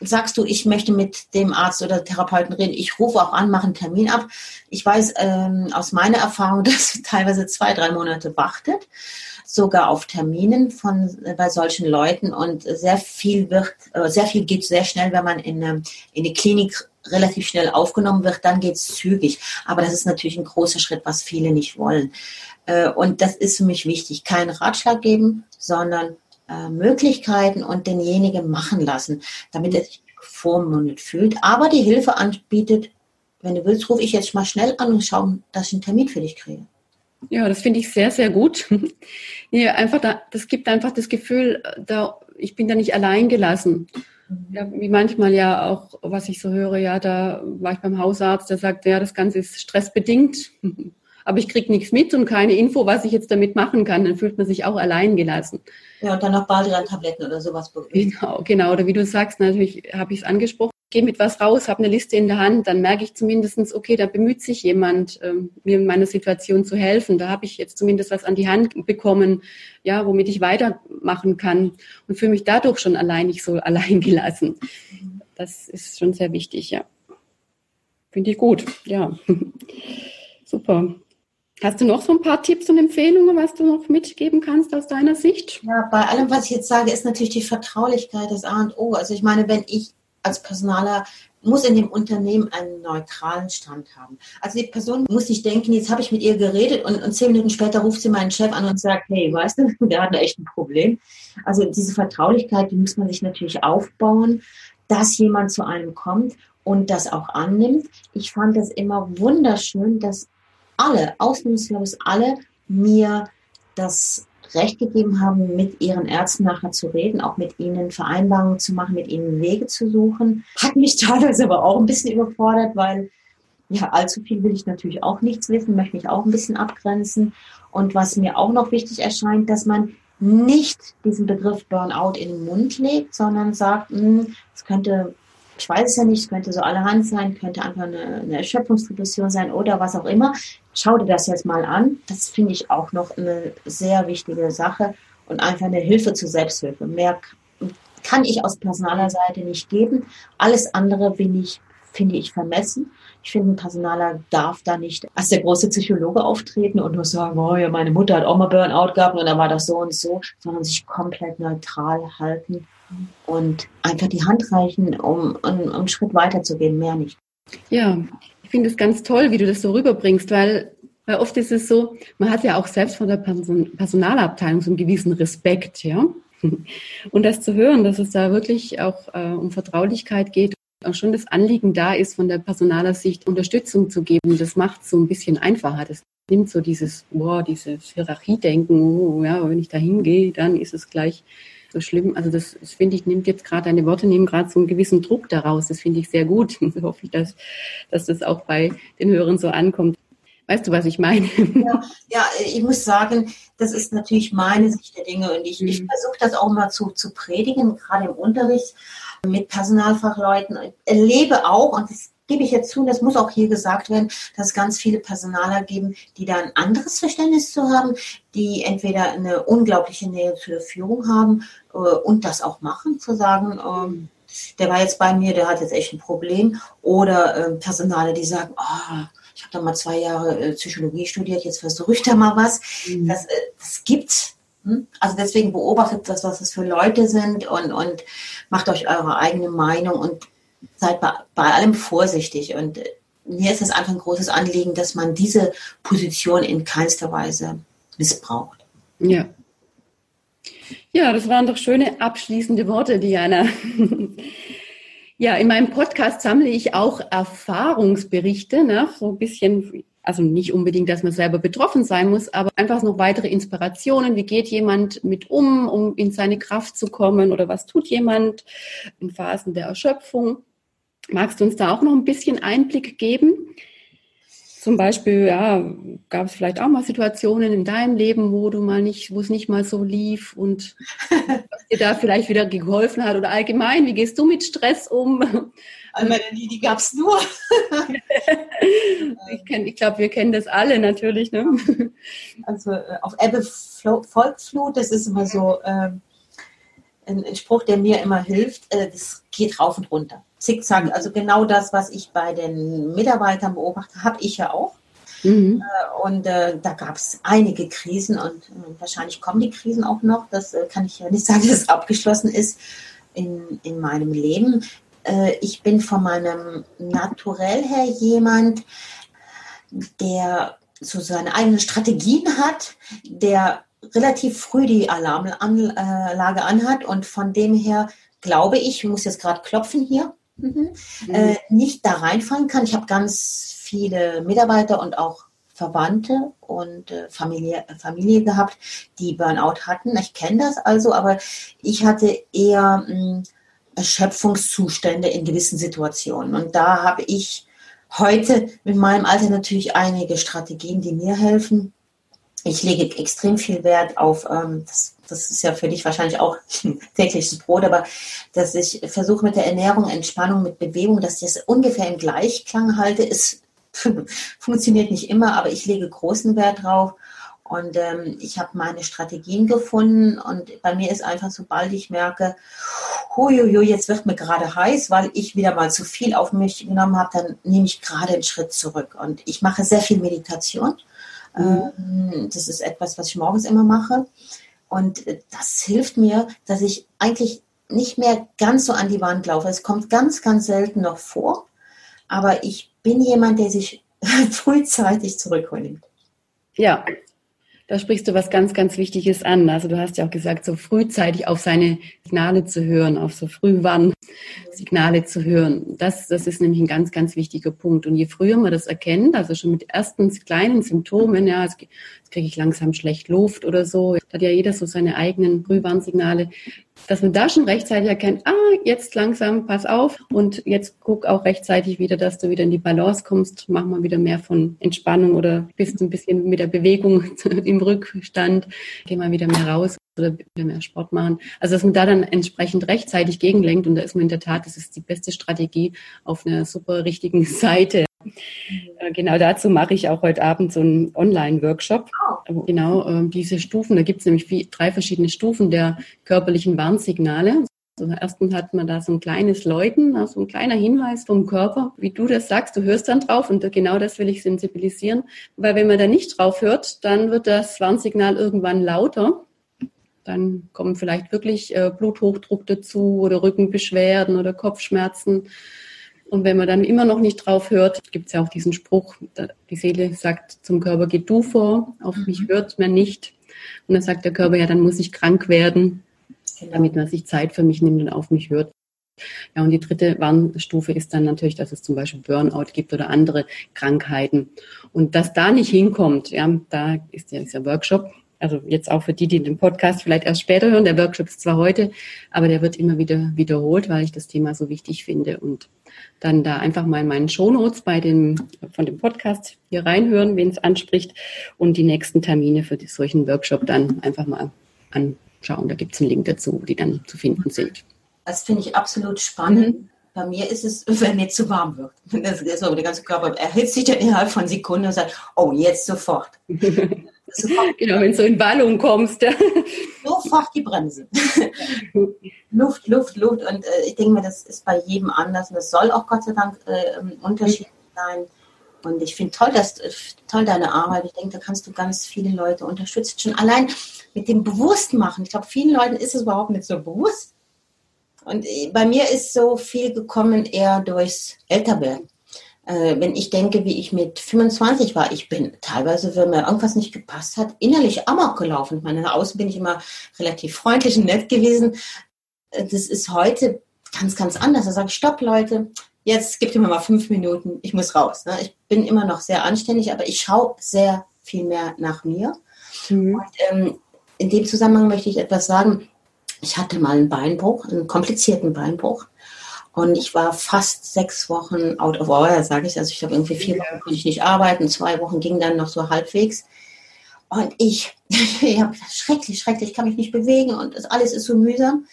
sagst du, ich möchte mit dem Arzt oder Therapeuten reden, ich rufe auch an, mache einen Termin ab. Ich weiß ähm, aus meiner Erfahrung, dass teilweise zwei, drei Monate wartet, sogar auf Terminen von äh, bei solchen Leuten und sehr viel wird, äh, sehr viel geht sehr schnell, wenn man in, äh, in die Klinik relativ schnell aufgenommen wird, dann geht es zügig. Aber das ist natürlich ein großer Schritt, was viele nicht wollen. Äh, und das ist für mich wichtig. Keinen Ratschlag geben, sondern äh, Möglichkeiten und denjenigen machen lassen, damit er sich bevormundet fühlt, aber die Hilfe anbietet. Wenn du willst, rufe ich jetzt mal schnell an und schaue, dass ich einen Termin für dich kriege. Ja, das finde ich sehr, sehr gut. ja, einfach da, das gibt einfach das Gefühl, da, ich bin da nicht allein gelassen. Mhm. Ja, wie manchmal ja auch, was ich so höre, ja, da war ich beim Hausarzt, der sagt, ja, das Ganze ist stressbedingt aber ich kriege nichts mit und keine Info, was ich jetzt damit machen kann, dann fühlt man sich auch allein gelassen. Ja, und dann noch Baldrian-Tabletten oder sowas. Genau, genau. Oder wie du sagst, natürlich habe ich es angesprochen, gehe mit was raus, habe eine Liste in der Hand, dann merke ich zumindest, okay, da bemüht sich jemand, ähm, mir in meiner Situation zu helfen. Da habe ich jetzt zumindest was an die Hand bekommen, ja, womit ich weitermachen kann und fühle mich dadurch schon allein nicht so allein gelassen. Das ist schon sehr wichtig, ja. Finde ich gut, ja. Super. Hast du noch so ein paar Tipps und Empfehlungen, was du noch mitgeben kannst aus deiner Sicht? Ja, bei allem, was ich jetzt sage, ist natürlich die Vertraulichkeit das A und O. Also ich meine, wenn ich als Personaler muss in dem Unternehmen einen neutralen Stand haben. Also die Person muss nicht denken, jetzt habe ich mit ihr geredet und, und, zehn Minuten später ruft sie meinen Chef an und sagt, hey, weißt du, wir hatten echt ein Problem. Also diese Vertraulichkeit, die muss man sich natürlich aufbauen, dass jemand zu einem kommt und das auch annimmt. Ich fand das immer wunderschön, dass alle, ausnahmslos alle, mir das Recht gegeben haben, mit ihren Ärzten nachher zu reden, auch mit ihnen Vereinbarungen zu machen, mit ihnen Wege zu suchen. Hat mich teilweise aber auch ein bisschen überfordert, weil ja, allzu viel will ich natürlich auch nichts wissen, möchte mich auch ein bisschen abgrenzen. Und was mir auch noch wichtig erscheint, dass man nicht diesen Begriff Burnout in den Mund legt, sondern sagt, hm, es könnte ich weiß es ja nicht, es könnte so allerhand sein, könnte einfach eine, eine Erschöpfungsdepression sein oder was auch immer. Schau dir das jetzt mal an. Das finde ich auch noch eine sehr wichtige Sache und einfach eine Hilfe zur Selbsthilfe. Mehr kann ich aus personaler Seite nicht geben. Alles andere ich, finde ich vermessen. Ich finde, ein Personaler darf da nicht als der große Psychologe auftreten und nur sagen, oh ja, meine Mutter hat auch mal Burnout gehabt und dann war das so und so, sondern sich komplett neutral halten und einfach die Hand reichen, um, um, um einen Schritt weiterzugehen, mehr nicht. Ja, finde es ganz toll, wie du das so rüberbringst, weil, weil oft ist es so, man hat ja auch selbst von der Person, Personalabteilung so einen gewissen Respekt, ja. Und das zu hören, dass es da wirklich auch äh, um Vertraulichkeit geht, auch schon das Anliegen da ist, von der Personaler Sicht Unterstützung zu geben, das macht es so ein bisschen einfacher. Das nimmt so dieses, boah, dieses Hierarchiedenken, oh, ja, wenn ich da hingehe, dann ist es gleich so schlimm. Also das, das finde ich, nimmt jetzt gerade deine Worte, nehmen gerade so einen gewissen Druck daraus. Das finde ich sehr gut. So hoffe ich, dass, dass das auch bei den Hörern so ankommt. Weißt du, was ich meine? Ja, ja, ich muss sagen, das ist natürlich meine Sicht der Dinge und ich, mhm. ich versuche das auch mal zu, zu predigen, gerade im Unterricht mit Personalfachleuten. Ich erlebe auch, und das gebe ich jetzt zu, das muss auch hier gesagt werden, dass es ganz viele Personaler geben, die da ein anderes Verständnis zu haben, die entweder eine unglaubliche Nähe zur Führung haben äh, und das auch machen, zu sagen, ähm, der war jetzt bei mir, der hat jetzt echt ein Problem. Oder äh, Personale, die sagen, oh, ich habe da mal zwei Jahre äh, Psychologie studiert, jetzt versuche ich da mal was. Mhm. Das, äh, das gibt's. Hm? Also deswegen beobachtet das, was das für Leute sind und, und macht euch eure eigene Meinung und seid bei, bei allem vorsichtig. Und mir ist es einfach ein großes Anliegen, dass man diese Position in keinster Weise missbraucht. Ja. Ja, das waren doch schöne abschließende Worte, Diana. ja, in meinem Podcast sammle ich auch Erfahrungsberichte, ne? so ein bisschen, also nicht unbedingt, dass man selber betroffen sein muss, aber einfach noch weitere Inspirationen. Wie geht jemand mit um, um in seine Kraft zu kommen oder was tut jemand in Phasen der Erschöpfung? Magst du uns da auch noch ein bisschen Einblick geben? Zum Beispiel, ja, gab es vielleicht auch mal Situationen in deinem Leben, wo du mal nicht, wo es nicht mal so lief und was dir da vielleicht wieder geholfen hat oder allgemein, wie gehst du mit Stress um? Also die, die gab es nur. ich ich glaube, wir kennen das alle natürlich. Ne? Also äh, auf Ebbe Volksflut, das ist immer so äh, ein, ein, Spruch, der mir immer hilft, äh, das geht rauf und runter zickzack. Also genau das, was ich bei den Mitarbeitern beobachte, habe ich ja auch. Mhm. Äh, und äh, da gab es einige Krisen und äh, wahrscheinlich kommen die Krisen auch noch. Das äh, kann ich ja nicht sagen, dass es abgeschlossen ist in, in meinem Leben. Äh, ich bin von meinem Naturell her jemand, der so seine eigenen Strategien hat, der relativ früh die Alarmanlage anhat und von dem her glaube ich, ich muss jetzt gerade klopfen hier, mhm. äh, nicht da reinfallen kann. Ich habe ganz viele Mitarbeiter und auch Verwandte und äh, Familie, Familie gehabt, die Burnout hatten. Ich kenne das also, aber ich hatte eher mh, hm, Erschöpfungszustände in gewissen Situationen. Und da habe ich heute mit meinem Alter natürlich einige Strategien, die mir helfen. Ich lege extrem viel Wert auf ähm, das das ist ja für dich wahrscheinlich auch tägliches Brot, aber dass ich versuche mit der Ernährung, Entspannung, mit Bewegung, dass ich das ungefähr im Gleichklang halte, ist, funktioniert nicht immer, aber ich lege großen Wert drauf. Und ähm, ich habe meine Strategien gefunden und bei mir ist einfach, sobald ich merke, huiuiui, jetzt wird mir gerade heiß, weil ich wieder mal zu viel auf mich genommen habe, dann nehme ich gerade einen Schritt zurück. Und ich mache sehr viel Meditation. Mhm. Ähm, das ist etwas, was ich morgens immer mache. Und das hilft mir, dass ich eigentlich nicht mehr ganz so an die Wand laufe. Es kommt ganz, ganz selten noch vor. Aber ich bin jemand, der sich frühzeitig zurückholt. Ja, da sprichst du was ganz, ganz Wichtiges an. Also du hast ja auch gesagt, so frühzeitig auf seine Signale zu hören, auf so frühwann Signale zu hören. Das, das ist nämlich ein ganz, ganz wichtiger Punkt. Und je früher man das erkennt, also schon mit ersten kleinen Symptomen, ja, jetzt, kriege ich langsam schlecht Luft oder so, hat ja jeder so seine eigenen Frühwarnsignale, dass man da schon rechtzeitig erkennt, ah, jetzt langsam, pass auf und jetzt guck auch rechtzeitig wieder, dass du wieder in die Balance kommst, mach mal wieder mehr von Entspannung oder bist ein bisschen mit der Bewegung im Rückstand, geh mal wieder mehr raus oder wieder mehr Sport machen. Also dass man da dann entsprechend rechtzeitig gegenlenkt und da ist man in der Tat, das ist die beste Strategie auf einer super richtigen Seite. Äh, genau dazu mache ich auch heute Abend so einen Online-Workshop. Genau äh, diese Stufen, da gibt es nämlich drei verschiedene Stufen der körperlichen Warnsignale. Also erstens hat man da so ein kleines Läuten, so ein kleiner Hinweis vom Körper, wie du das sagst, du hörst dann drauf und genau das will ich sensibilisieren, weil wenn man da nicht drauf hört, dann wird das Warnsignal irgendwann lauter dann kommen vielleicht wirklich äh, Bluthochdruck dazu oder Rückenbeschwerden oder Kopfschmerzen. Und wenn man dann immer noch nicht drauf hört, gibt es ja auch diesen Spruch, die Seele sagt zum Körper, geh du vor, auf mhm. mich hört man nicht. Und dann sagt der Körper, ja, dann muss ich krank werden, damit man sich Zeit für mich nimmt und auf mich hört. Ja, und die dritte Warnstufe ist dann natürlich, dass es zum Beispiel Burnout gibt oder andere Krankheiten. Und dass da nicht hinkommt, ja, da ist ja dieser Workshop also jetzt auch für die, die den Podcast vielleicht erst später hören, der Workshop ist zwar heute, aber der wird immer wieder wiederholt, weil ich das Thema so wichtig finde und dann da einfach mal in meinen Shownotes bei dem, von dem Podcast hier reinhören, wen es anspricht und die nächsten Termine für die, solchen Workshop dann einfach mal anschauen. Da gibt es einen Link dazu, die dann zu finden sind. Das finde ich absolut spannend. Mhm. Bei mir ist es, wenn mir zu warm wird. Das ist so, der ganze Körper erhitzt sich dann innerhalb von Sekunden und sagt, oh, jetzt sofort. genau, wenn du so in Ballung kommst. Sofort die Bremse. Luft, Luft, Luft. Und äh, ich denke mir, das ist bei jedem anders. Und das soll auch Gott sei Dank äh, unterschiedlich sein. Und ich finde toll, dass, toll deine Arbeit. Ich denke, da kannst du ganz viele Leute unterstützen. Schon allein mit dem Bewusstmachen. Ich glaube, vielen Leuten ist es überhaupt nicht so bewusst. Und äh, bei mir ist so viel gekommen eher durchs Älterwerden äh, wenn ich denke, wie ich mit 25 war, ich bin teilweise, wenn mir irgendwas nicht gepasst hat, innerlich amok gelaufen. Ich meine, nach außen bin ich immer relativ freundlich und nett gewesen. Äh, das ist heute ganz, ganz anders. Da sage ich, stopp, Leute, jetzt gibt ihr mir mal fünf Minuten, ich muss raus. Ne? Ich bin immer noch sehr anständig, aber ich schaue sehr viel mehr nach mir. Mhm. Und, ähm, in dem Zusammenhang möchte ich etwas sagen. Ich hatte mal einen Beinbruch, einen komplizierten Beinbruch. Und ich war fast sechs Wochen out of order, sage ich. Also ich glaube, irgendwie vier Wochen konnte ich nicht arbeiten, zwei Wochen ging dann noch so halbwegs. Und ich, ich habe gedacht, schrecklich, schrecklich, ich kann mich nicht bewegen und das alles ist so mühsam.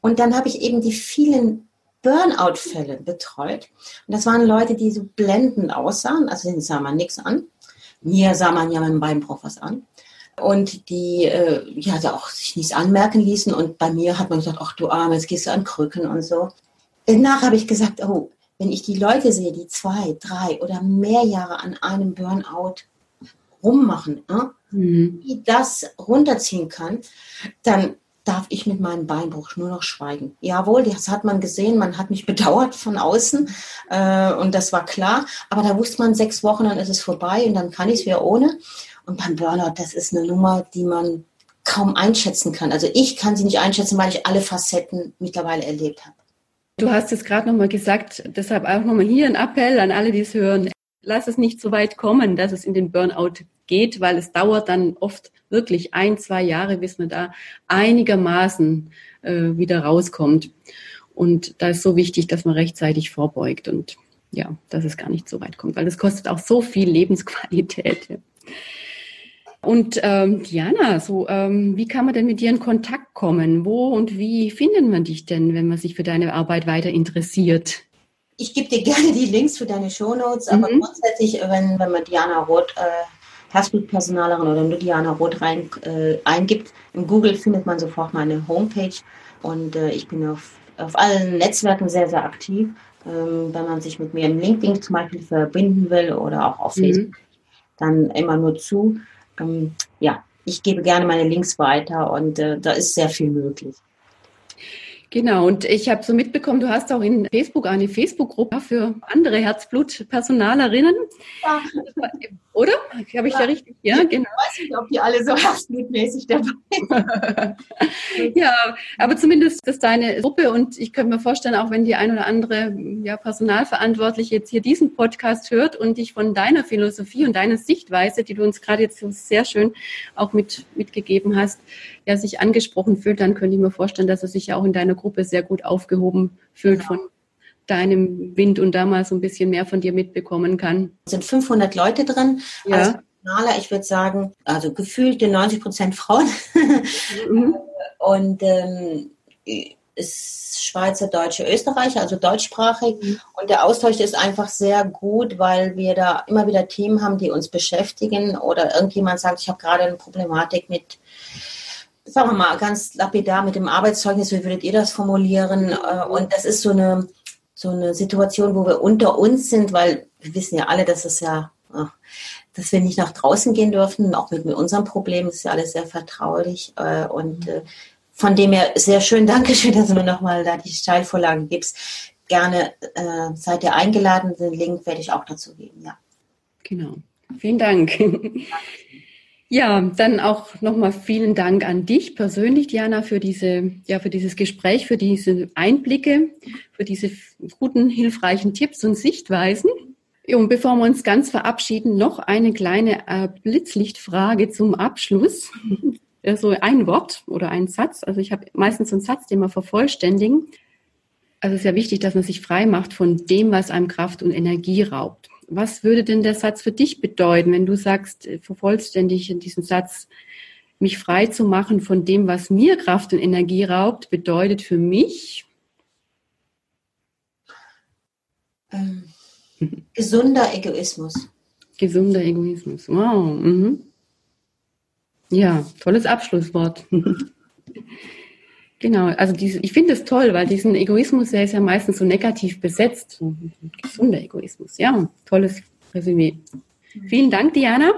Und dann habe ich eben die vielen Burnout-Fälle betreut. Und das waren Leute, die so blendend aussahen, also denen sah man nichts an. Mir sah man ja mit dem Beinbruch was an. Und die äh, ja also auch sich nichts anmerken ließen. Und bei mir hat man gesagt, ach du Arme, jetzt gehst du an Krücken und so. Danach habe ich gesagt, oh, wenn ich die Leute sehe, die zwei, drei oder mehr Jahre an einem Burnout rummachen, äh, mhm. wie das runterziehen kann, dann darf ich mit meinem Beinbruch nur noch schweigen. Jawohl, das hat man gesehen, man hat mich bedauert von außen äh, und das war klar, aber da wusste man sechs Wochen, dann ist es vorbei und dann kann ich es wieder ohne. Und beim Burnout, das ist eine Nummer, die man kaum einschätzen kann. Also ich kann sie nicht einschätzen, weil ich alle Facetten mittlerweile erlebt habe. Du hast es gerade nochmal gesagt, deshalb auch nochmal hier ein Appell an alle, die es hören. Lass es nicht so weit kommen, dass es in den Burnout geht, weil es dauert dann oft wirklich ein, zwei Jahre, bis man da einigermaßen äh, wieder rauskommt. Und da ist so wichtig, dass man rechtzeitig vorbeugt und ja, dass es gar nicht so weit kommt, weil es kostet auch so viel Lebensqualität. Und ähm, Diana, so ähm, wie kann man denn mit dir in Kontakt kommen? Wo und wie findet man dich denn, wenn man sich für deine Arbeit weiter interessiert? Ich gebe dir gerne die Links für deine Shownotes, aber mhm. grundsätzlich, wenn, wenn man Diana Roth äh, Herzblutpersonalerin oder nur Diana Roth rein äh, eingibt. In Google findet man sofort meine Homepage und äh, ich bin auf, auf allen Netzwerken sehr, sehr aktiv. Ähm, wenn man sich mit mir im LinkedIn zum Beispiel verbinden will oder auch auf mhm. Facebook, dann immer nur zu. Ähm, ja, ich gebe gerne meine Links weiter und äh, da ist sehr viel möglich. Genau, und ich habe so mitbekommen, du hast auch in Facebook eine Facebook-Gruppe für andere Herzblutpersonalerinnen. Ja. Oder? Habe ich ja. da richtig? Ja, genau. Ich weiß nicht, ob die alle so herzblutmäßig dabei sind. ja, aber zumindest ist deine Gruppe und ich könnte mir vorstellen, auch wenn die ein oder andere ja, Personalverantwortliche jetzt hier diesen Podcast hört und dich von deiner Philosophie und deiner Sichtweise, die du uns gerade jetzt so sehr schön auch mit, mitgegeben hast, ja, sich angesprochen fühlt, dann könnte ich mir vorstellen, dass er sich ja auch in deiner Gruppe sehr gut aufgehoben fühlt genau. von deinem Wind und da mal so ein bisschen mehr von dir mitbekommen kann. Es sind 500 Leute drin. Ja. Also ich würde sagen, also gefühlte 90 Prozent Frauen. Mhm. und ähm, ist Schweizer, Deutsche, Österreicher, also deutschsprachig. Mhm. Und der Austausch ist einfach sehr gut, weil wir da immer wieder Themen haben, die uns beschäftigen. Oder irgendjemand sagt, ich habe gerade eine Problematik mit sagen wir mal ganz lapidar mit dem Arbeitszeugnis, wie würdet ihr das formulieren? Äh, und das ist so eine, so eine Situation, wo wir unter uns sind, weil wir wissen ja alle, dass es ja, dass wir nicht nach draußen gehen dürfen, auch mit, mit unserem Problem, ist ja alles sehr vertraulich. Äh, und äh, von dem her sehr schön, Dankeschön, dass du mir nochmal da die Steilvorlage gibst. Gerne äh, seid ihr eingeladen, den Link werde ich auch dazu geben, ja. Genau. Vielen Dank. Ja, dann auch nochmal vielen Dank an dich persönlich, Diana, für diese, ja, für dieses Gespräch, für diese Einblicke, für diese guten, hilfreichen Tipps und Sichtweisen. Und bevor wir uns ganz verabschieden, noch eine kleine äh, Blitzlichtfrage zum Abschluss. so ein Wort oder ein Satz. Also ich habe meistens einen Satz, den wir vervollständigen. Also es ist ja wichtig, dass man sich frei macht von dem, was einem Kraft und Energie raubt. Was würde denn der Satz für dich bedeuten, wenn du sagst, äh, vervollständig in diesem Satz, mich frei zu machen von dem, was mir Kraft und Energie raubt, bedeutet für mich? Ähm, gesunder Egoismus. Gesunder Egoismus. Wow. Mhm. Ja, tolles Abschlusswort. Genau, also diese, ich finde es toll, weil diesen Egoismus, der ist ja meistens so negativ besetzt. So gesunder Egoismus. Ja, tolles Resümee. Mhm. Vielen Dank, Diana.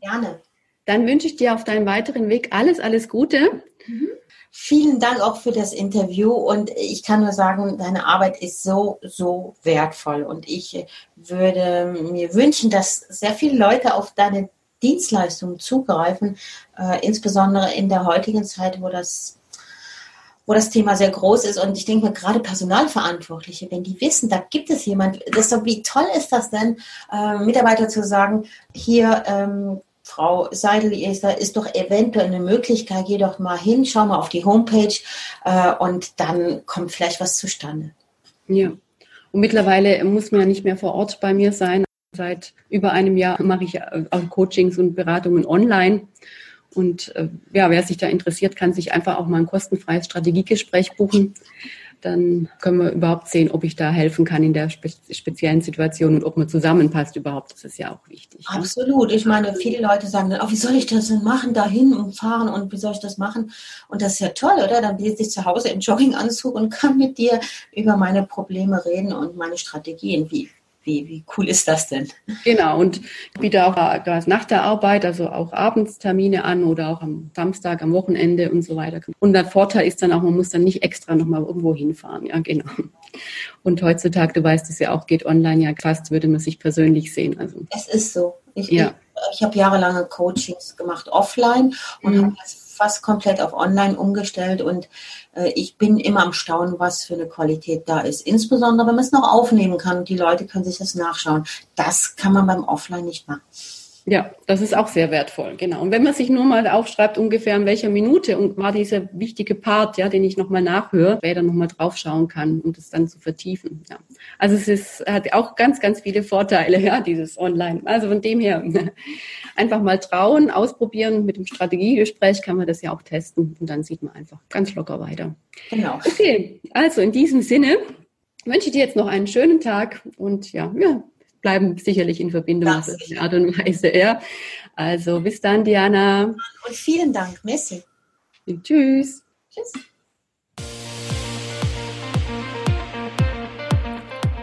Gerne. Dann wünsche ich dir auf deinem weiteren Weg alles, alles Gute. Mhm. Vielen Dank auch für das Interview und ich kann nur sagen, deine Arbeit ist so, so wertvoll und ich würde mir wünschen, dass sehr viele Leute auf deine Dienstleistungen zugreifen, äh, insbesondere in der heutigen Zeit, wo das wo das Thema sehr groß ist. Und ich denke mir, gerade Personalverantwortliche, wenn die wissen, da gibt es jemand, das so, wie toll ist das denn, äh, Mitarbeiter zu sagen, hier, ähm, Frau Seidel, ist, doch eventuell eine Möglichkeit, geh doch mal hin, schau mal auf die Homepage äh, und dann kommt vielleicht was zustande. Ja. Und mittlerweile muss man ja nicht mehr vor Ort bei mir sein. Seit über einem Jahr mache ich äh, auch Coachings und Beratungen online. Und äh, ja, wer sich da interessiert, kann sich einfach auch mal ein kostenfreies Strategiegespräch buchen dann können wir überhaupt sehen, ob ich da helfen kann in der spe speziellen Situation und ob man zusammenpasst überhaupt. Das ist ja auch wichtig. Absolut. Ich meine, viele Leute sagen dann, oh, wie soll ich das denn machen, dahin und fahren und wie soll ich das machen? Und das ist ja toll, oder? Dann sitze ich zu Hause im Jogginganzug und kann mit dir über meine Probleme reden und meine Strategien. Wie, wie, wie cool ist das denn? Genau, und ich biete auch nach der Arbeit, also auch Abendstermine an oder auch am Samstag, am Wochenende und so weiter. Und der Vorteil ist dann auch, man muss dann nicht extra nochmal irgendwo hinfahren. Ja, genau. Und heutzutage, du weißt es ja auch, geht online ja fast, würde man sich persönlich sehen. Also, es ist so. Ich, ja. ich, ich habe jahrelange Coachings gemacht offline und mhm. habe das fast komplett auf online umgestellt und äh, ich bin immer am Staunen, was für eine Qualität da ist. Insbesondere, wenn man es noch aufnehmen kann und die Leute können sich das nachschauen. Das kann man beim Offline nicht machen. Ja, das ist auch sehr wertvoll, genau. Und wenn man sich nur mal aufschreibt, ungefähr in welcher Minute und war dieser wichtige Part, ja, den ich nochmal nachhöre, später nochmal draufschauen kann, um das dann zu vertiefen. Ja. Also es ist, hat auch ganz, ganz viele Vorteile, ja, dieses Online. Also von dem her einfach mal trauen, ausprobieren. Mit dem Strategiegespräch kann man das ja auch testen und dann sieht man einfach ganz locker weiter. Genau. Okay, also in diesem Sinne wünsche ich dir jetzt noch einen schönen Tag und ja, ja bleiben sicherlich in Verbindung auf eine Art und Weise. Ja. Also bis dann, Diana. Und vielen Dank. Messi. Tschüss. Tschüss.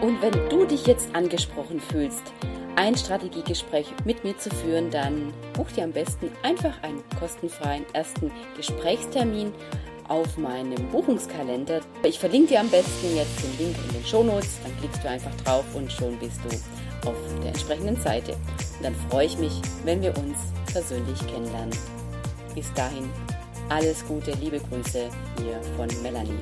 Und wenn du dich jetzt angesprochen fühlst, ein Strategiegespräch mit mir zu führen, dann buch dir am besten einfach einen kostenfreien ersten Gesprächstermin auf meinem Buchungskalender. Ich verlinke dir am besten jetzt den Link in den Shownotes, dann klickst du einfach drauf und schon bist du auf der entsprechenden Seite. Und dann freue ich mich, wenn wir uns persönlich kennenlernen. Bis dahin, alles Gute, liebe Grüße hier von Melanie.